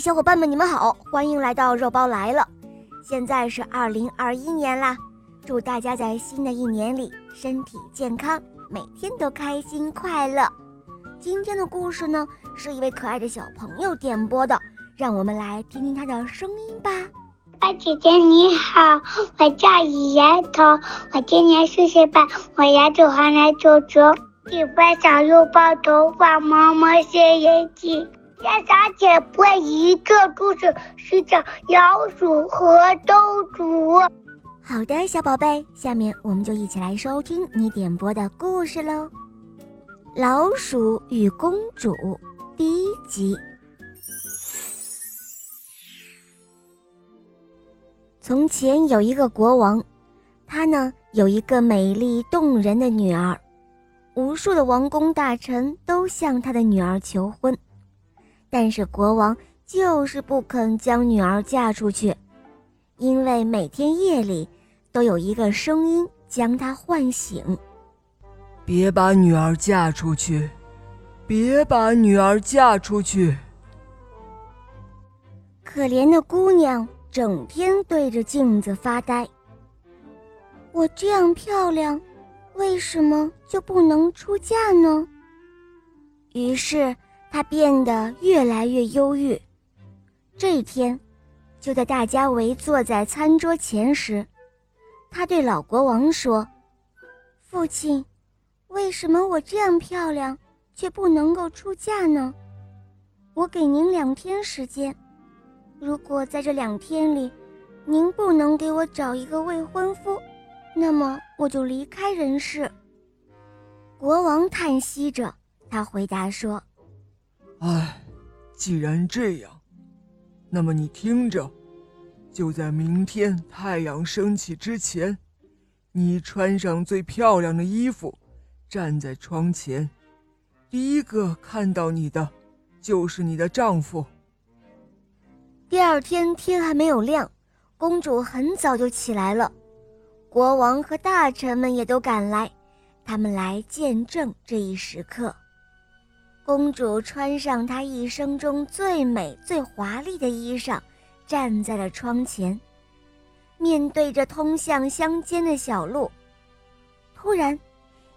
小伙伴们，你们好，欢迎来到肉包来了。现在是二零二一年啦，祝大家在新的一年里身体健康，每天都开心快乐。今天的故事呢，是一位可爱的小朋友点播的，让我们来听听他的声音吧。二姐姐你好，我叫李丫头，我今年四岁半，我牙齿黄来皱皱，喜欢小肉包头发，毛毛些眼睛。要小姐播一个故事，是讲老鼠和公主。好的，小宝贝，下面我们就一起来收听你点播的故事喽，《老鼠与公主》第一集。从前有一个国王，他呢有一个美丽动人的女儿，无数的王公大臣都向他的女儿求婚。但是国王就是不肯将女儿嫁出去，因为每天夜里都有一个声音将他唤醒：“别把女儿嫁出去，别把女儿嫁出去。”可怜的姑娘整天对着镜子发呆。我这样漂亮，为什么就不能出嫁呢？于是。他变得越来越忧郁。这一天，就在大家围坐在餐桌前时，他对老国王说：“父亲，为什么我这样漂亮却不能够出嫁呢？我给您两天时间，如果在这两天里，您不能给我找一个未婚夫，那么我就离开人世。”国王叹息着，他回答说。唉，既然这样，那么你听着，就在明天太阳升起之前，你穿上最漂亮的衣服，站在窗前，第一个看到你的，就是你的丈夫。第二天天还没有亮，公主很早就起来了，国王和大臣们也都赶来，他们来见证这一时刻。公主穿上她一生中最美、最华丽的衣裳，站在了窗前，面对着通向乡间的小路。突然，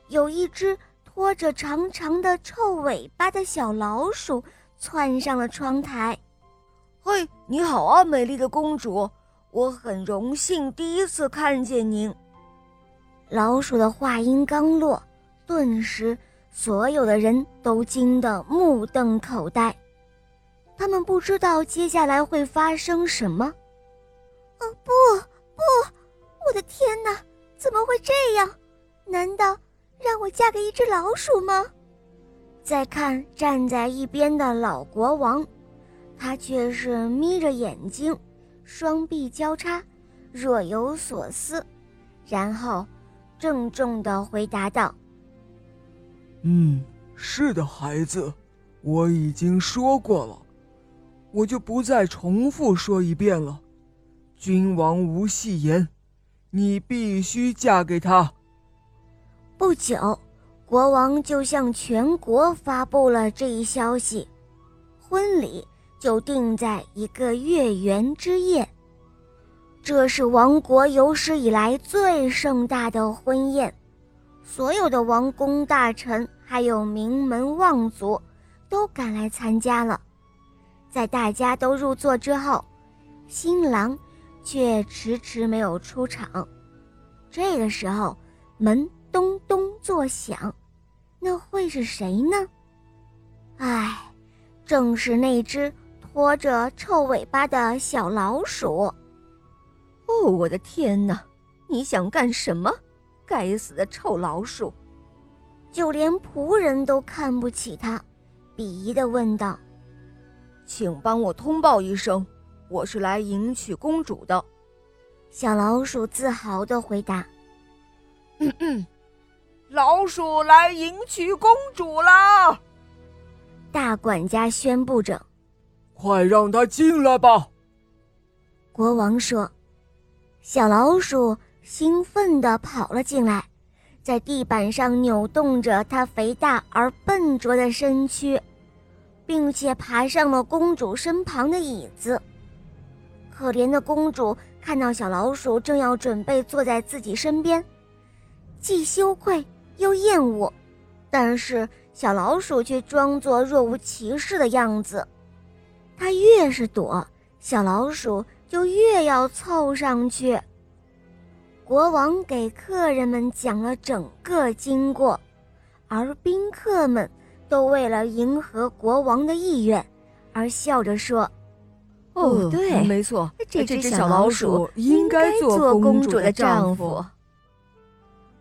有一只拖着长长的臭尾巴的小老鼠窜上了窗台。“嘿，你好啊，美丽的公主！我很荣幸第一次看见您。”老鼠的话音刚落，顿时。所有的人都惊得目瞪口呆，他们不知道接下来会发生什么。哦，不，不，我的天哪，怎么会这样？难道让我嫁给一只老鼠吗？再看站在一边的老国王，他却是眯着眼睛，双臂交叉，若有所思，然后郑重地回答道。嗯，是的，孩子，我已经说过了，我就不再重复说一遍了。君王无戏言，你必须嫁给他。不久，国王就向全国发布了这一消息，婚礼就定在一个月圆之夜。这是王国有史以来最盛大的婚宴。所有的王公大臣还有名门望族，都赶来参加了。在大家都入座之后，新郎却迟迟没有出场。这个时候，门咚咚作响，那会是谁呢？唉，正是那只拖着臭尾巴的小老鼠。哦，我的天哪！你想干什么？该死的臭老鼠！就连仆人都看不起他，鄙夷的问道：“请帮我通报一声，我是来迎娶公主的。”小老鼠自豪的回答：“嗯嗯，老鼠来迎娶公主啦！”大管家宣布着：“快让他进来吧。”国王说：“小老鼠。”兴奋地跑了进来，在地板上扭动着它肥大而笨拙的身躯，并且爬上了公主身旁的椅子。可怜的公主看到小老鼠正要准备坐在自己身边，既羞愧又厌恶，但是小老鼠却装作若无其事的样子。它越是躲，小老鼠就越要凑上去。国王给客人们讲了整个经过，而宾客们都为了迎合国王的意愿，而笑着说。哦，对，没错，这只小老鼠应该做公主的丈夫。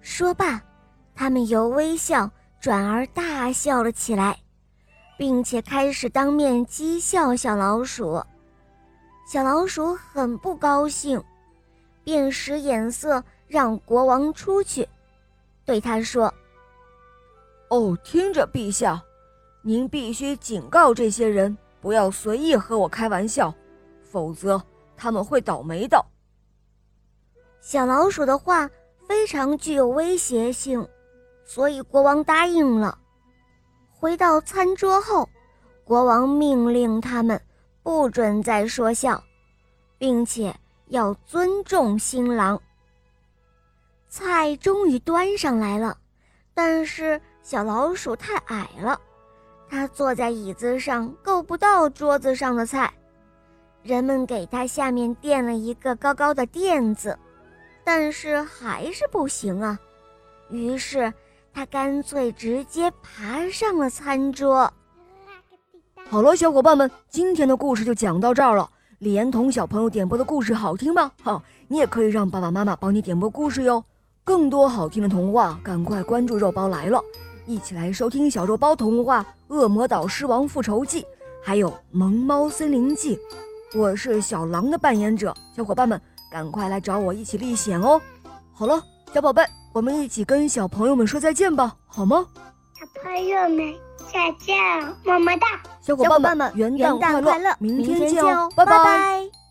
说罢，他们由微笑转而大笑了起来，并且开始当面讥笑小老鼠。小老鼠很不高兴，便使眼色让国王出去，对他说：“哦，听着，陛下，您必须警告这些人，不要随意和我开玩笑。”否则他们会倒霉的。小老鼠的话非常具有威胁性，所以国王答应了。回到餐桌后，国王命令他们不准再说笑，并且要尊重新郎。菜终于端上来了，但是小老鼠太矮了，它坐在椅子上够不到桌子上的菜。人们给它下面垫了一个高高的垫子，但是还是不行啊。于是他干脆直接爬上了餐桌。好了，小伙伴们，今天的故事就讲到这儿了。李岩彤小朋友点播的故事好听吗？好，你也可以让爸爸妈妈帮你点播故事哟。更多好听的童话，赶快关注肉包来了，一起来收听小肉包童话《恶魔岛狮王复仇记》，还有《萌猫森林记》。我是小狼的扮演者，小伙伴们赶快来找我一起历险哦！好了，小宝贝，我们一起跟小朋友们说再见吧，好吗？小朋友们再见，么么哒！小伙伴们元旦快乐，明天见哦，拜拜。